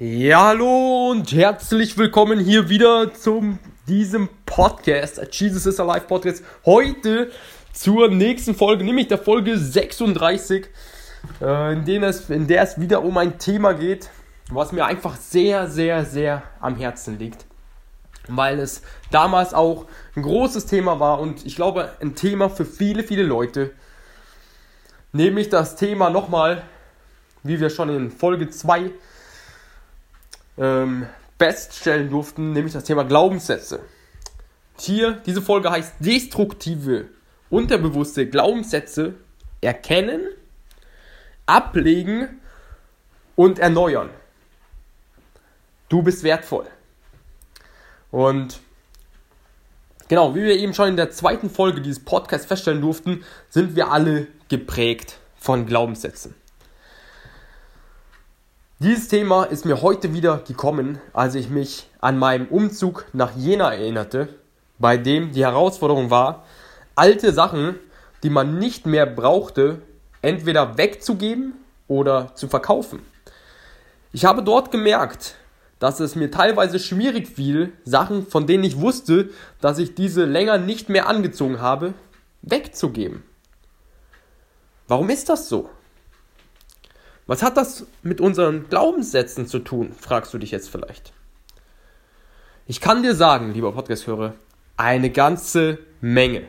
Ja, hallo und herzlich willkommen hier wieder zu diesem Podcast, Jesus is Alive Podcast. Heute zur nächsten Folge, nämlich der Folge 36, äh, in, der es, in der es wieder um ein Thema geht, was mir einfach sehr, sehr, sehr am Herzen liegt. Weil es damals auch ein großes Thema war und ich glaube ein Thema für viele, viele Leute nämlich das Thema nochmal, wie wir schon in Folge 2 ähm, feststellen durften, nämlich das Thema Glaubenssätze. Hier, diese Folge heißt destruktive, unterbewusste Glaubenssätze erkennen, ablegen und erneuern. Du bist wertvoll. Und Genau, wie wir eben schon in der zweiten Folge dieses Podcasts feststellen durften, sind wir alle geprägt von Glaubenssätzen. Dieses Thema ist mir heute wieder gekommen, als ich mich an meinem Umzug nach Jena erinnerte, bei dem die Herausforderung war, alte Sachen, die man nicht mehr brauchte, entweder wegzugeben oder zu verkaufen. Ich habe dort gemerkt, dass es mir teilweise schwierig fiel, Sachen, von denen ich wusste, dass ich diese länger nicht mehr angezogen habe, wegzugeben. Warum ist das so? Was hat das mit unseren Glaubenssätzen zu tun, fragst du dich jetzt vielleicht. Ich kann dir sagen, lieber Podcast-Hörer, eine ganze Menge.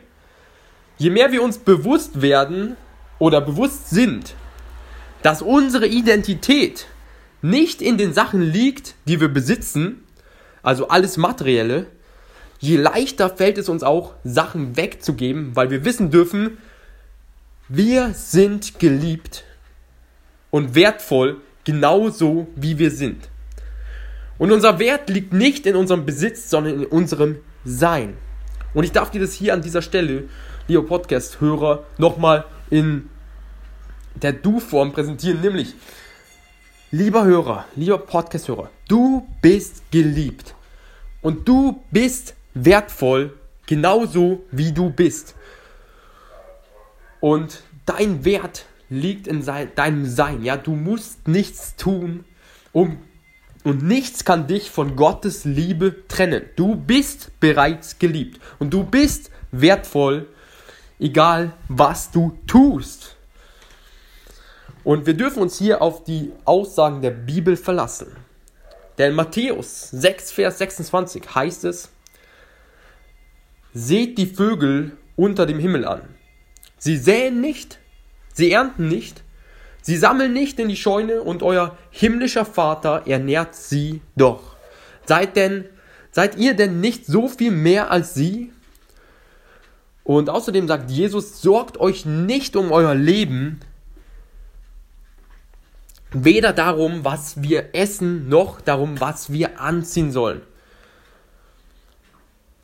Je mehr wir uns bewusst werden oder bewusst sind, dass unsere Identität nicht in den Sachen liegt, die wir besitzen, also alles Materielle, je leichter fällt es uns auch, Sachen wegzugeben, weil wir wissen dürfen, wir sind geliebt und wertvoll, genauso wie wir sind. Und unser Wert liegt nicht in unserem Besitz, sondern in unserem Sein. Und ich darf dir das hier an dieser Stelle, lieber Podcast-Hörer, nochmal in der Du-Form präsentieren, nämlich Lieber Hörer, lieber Podcast-Hörer, du bist geliebt und du bist wertvoll, genauso wie du bist. Und dein Wert liegt in deinem Sein. Ja, du musst nichts tun, um und nichts kann dich von Gottes Liebe trennen. Du bist bereits geliebt und du bist wertvoll, egal was du tust. Und wir dürfen uns hier auf die Aussagen der Bibel verlassen. Denn Matthäus 6, Vers 26 heißt es, Seht die Vögel unter dem Himmel an. Sie säen nicht, sie ernten nicht, sie sammeln nicht in die Scheune und euer himmlischer Vater ernährt sie doch. Seid denn, seid ihr denn nicht so viel mehr als sie? Und außerdem sagt Jesus, sorgt euch nicht um euer Leben, weder darum, was wir essen, noch darum, was wir anziehen sollen.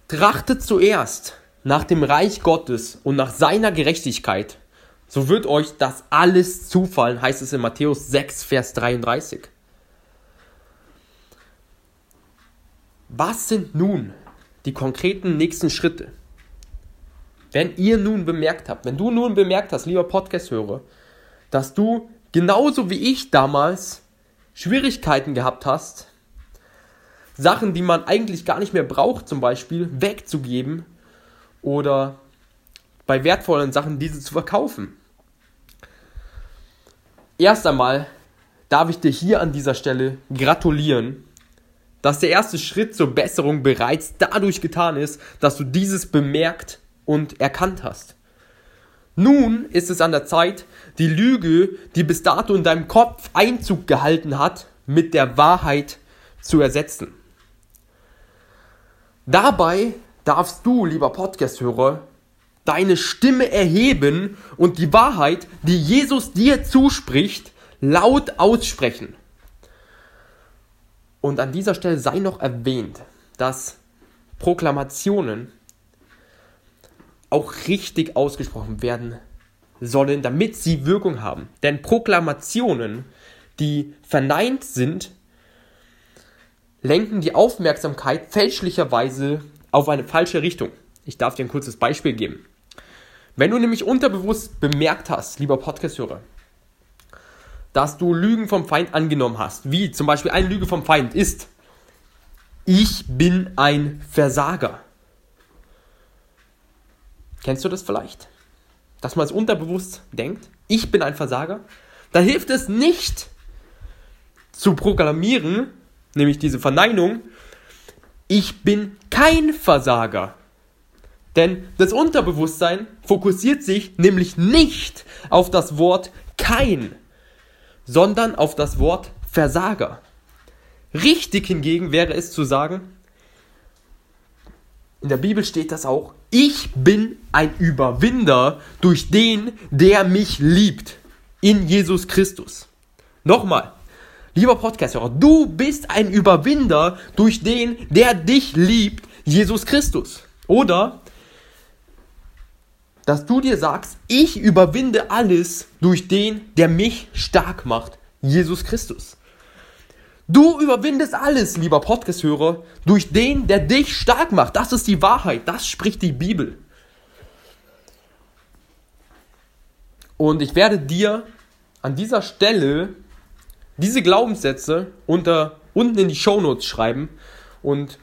Trachtet zuerst nach dem Reich Gottes und nach seiner Gerechtigkeit, so wird euch das alles zufallen, heißt es in Matthäus 6, Vers 33. Was sind nun die konkreten nächsten Schritte? Wenn ihr nun bemerkt habt, wenn du nun bemerkt hast, lieber Podcast-Hörer, dass du genauso wie ich damals Schwierigkeiten gehabt hast, Sachen, die man eigentlich gar nicht mehr braucht, zum Beispiel wegzugeben oder bei wertvollen Sachen diese zu verkaufen. Erst einmal darf ich dir hier an dieser Stelle gratulieren, dass der erste Schritt zur Besserung bereits dadurch getan ist, dass du dieses bemerkt und erkannt hast. Nun ist es an der Zeit, die Lüge, die bis dato in deinem Kopf Einzug gehalten hat, mit der Wahrheit zu ersetzen. Dabei darfst du, lieber Podcast-Hörer, deine Stimme erheben und die Wahrheit, die Jesus dir zuspricht, laut aussprechen. Und an dieser Stelle sei noch erwähnt, dass Proklamationen auch richtig ausgesprochen werden sollen, damit sie Wirkung haben. Denn Proklamationen, die verneint sind, lenken die Aufmerksamkeit fälschlicherweise auf eine falsche Richtung. Ich darf dir ein kurzes Beispiel geben. Wenn du nämlich unterbewusst bemerkt hast, lieber Podcast-Hörer, dass du Lügen vom Feind angenommen hast. Wie zum Beispiel eine Lüge vom Feind ist, ich bin ein Versager. Kennst du das vielleicht? Dass man es unterbewusst denkt, ich bin ein Versager. Da hilft es nicht zu proklamieren, nämlich diese Verneinung, ich bin kein Versager. Denn das Unterbewusstsein fokussiert sich nämlich nicht auf das Wort kein sondern auf das Wort Versager. Richtig hingegen wäre es zu sagen, in der Bibel steht das auch, ich bin ein Überwinder durch den, der mich liebt, in Jesus Christus. Nochmal, lieber Podcast-Hörer, du bist ein Überwinder durch den, der dich liebt, Jesus Christus. Oder dass du dir sagst, ich überwinde alles durch den, der mich stark macht, Jesus Christus. Du überwindest alles, lieber Podcast-Hörer, durch den, der dich stark macht. Das ist die Wahrheit, das spricht die Bibel. Und ich werde dir an dieser Stelle diese Glaubenssätze unter, unten in die Shownotes schreiben und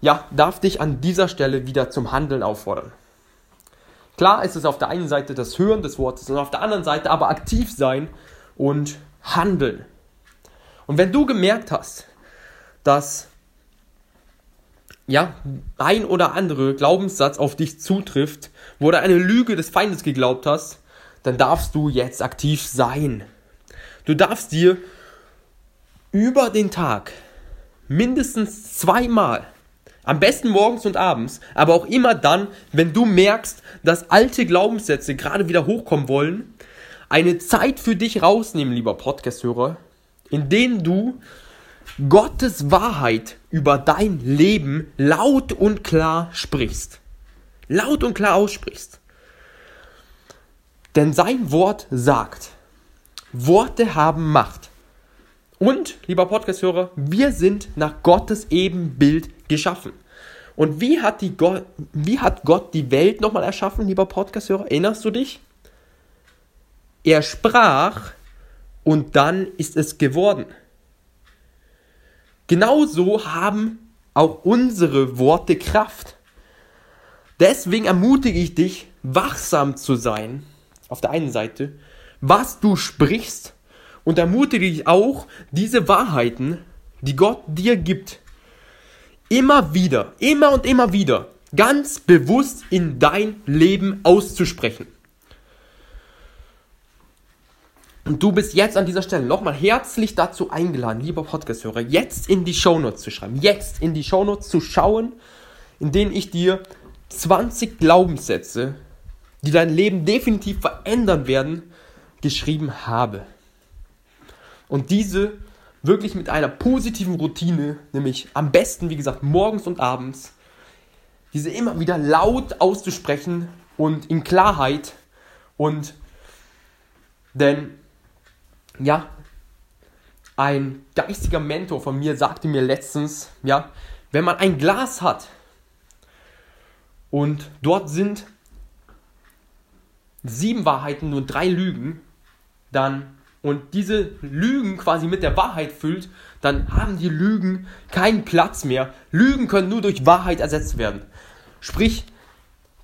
ja, darf dich an dieser Stelle wieder zum Handeln auffordern. Klar ist es auf der einen Seite das Hören des Wortes und auf der anderen Seite aber aktiv sein und handeln. Und wenn du gemerkt hast, dass ja, ein oder andere Glaubenssatz auf dich zutrifft, wo du eine Lüge des Feindes geglaubt hast, dann darfst du jetzt aktiv sein. Du darfst dir über den Tag mindestens zweimal am besten morgens und abends, aber auch immer dann, wenn du merkst, dass alte Glaubenssätze gerade wieder hochkommen wollen, eine Zeit für dich rausnehmen, lieber Podcast-Hörer, in denen du Gottes Wahrheit über dein Leben laut und klar sprichst. Laut und klar aussprichst. Denn sein Wort sagt, Worte haben Macht. Und, lieber Podcast-Hörer, wir sind nach Gottes Ebenbild geschaffen. Und wie hat, die Gott, wie hat Gott die Welt nochmal erschaffen, lieber Podcast-Hörer? Erinnerst du dich? Er sprach und dann ist es geworden. Genauso haben auch unsere Worte Kraft. Deswegen ermutige ich dich, wachsam zu sein, auf der einen Seite, was du sprichst, und ermutige dich auch, diese Wahrheiten, die Gott dir gibt, immer wieder, immer und immer wieder ganz bewusst in dein Leben auszusprechen. Und du bist jetzt an dieser Stelle nochmal herzlich dazu eingeladen, lieber Podcast-Hörer, jetzt in die Shownotes zu schreiben, jetzt in die Shownotes zu schauen, in denen ich dir 20 Glaubenssätze, die dein Leben definitiv verändern werden, geschrieben habe. Und diese wirklich mit einer positiven Routine, nämlich am besten, wie gesagt, morgens und abends, diese immer wieder laut auszusprechen und in Klarheit und denn ja, ein geistiger Mentor von mir sagte mir letztens, ja, wenn man ein Glas hat und dort sind sieben Wahrheiten, nur drei Lügen, dann und diese Lügen quasi mit der Wahrheit füllt, dann haben die Lügen keinen Platz mehr. Lügen können nur durch Wahrheit ersetzt werden. Sprich,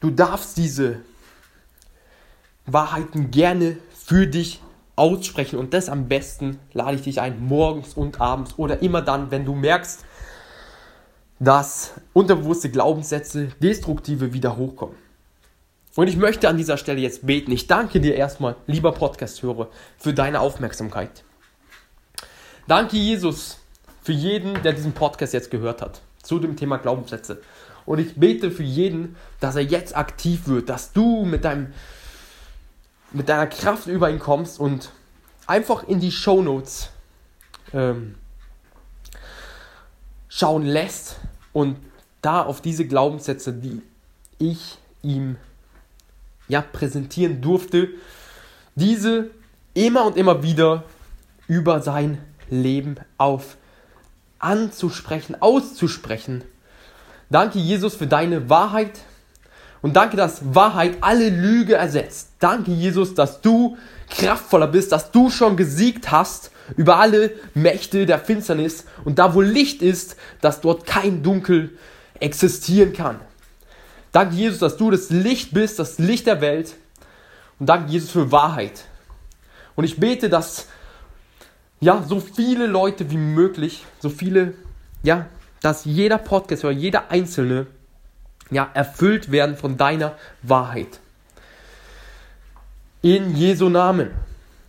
du darfst diese Wahrheiten gerne für dich aussprechen und das am besten lade ich dich ein, morgens und abends oder immer dann, wenn du merkst, dass unterbewusste Glaubenssätze, destruktive wieder hochkommen. Und ich möchte an dieser Stelle jetzt beten. Ich danke dir erstmal, lieber Podcast-Hörer, für deine Aufmerksamkeit. Danke, Jesus, für jeden, der diesen Podcast jetzt gehört hat, zu dem Thema Glaubenssätze. Und ich bete für jeden, dass er jetzt aktiv wird, dass du mit, deinem, mit deiner Kraft über ihn kommst und einfach in die Show Notes ähm, schauen lässt und da auf diese Glaubenssätze, die ich ihm ja, präsentieren durfte, diese immer und immer wieder über sein Leben auf anzusprechen, auszusprechen. Danke, Jesus, für deine Wahrheit. Und danke, dass Wahrheit alle Lüge ersetzt. Danke, Jesus, dass du kraftvoller bist, dass du schon gesiegt hast über alle Mächte der Finsternis. Und da, wo Licht ist, dass dort kein Dunkel existieren kann. Danke, Jesus, dass du das Licht bist, das Licht der Welt. Und danke, Jesus, für Wahrheit. Und ich bete, dass ja, so viele Leute wie möglich, so viele, ja, dass jeder Podcast oder jeder Einzelne ja, erfüllt werden von deiner Wahrheit. In Jesu Namen.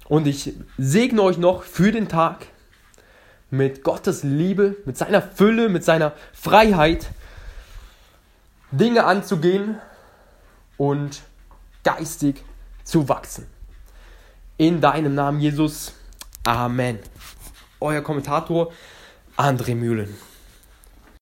Und ich segne euch noch für den Tag mit Gottes Liebe, mit seiner Fülle, mit seiner Freiheit Dinge anzugehen und geistig zu wachsen. In deinem Namen, Jesus. Amen. Euer Kommentator André Mühlen.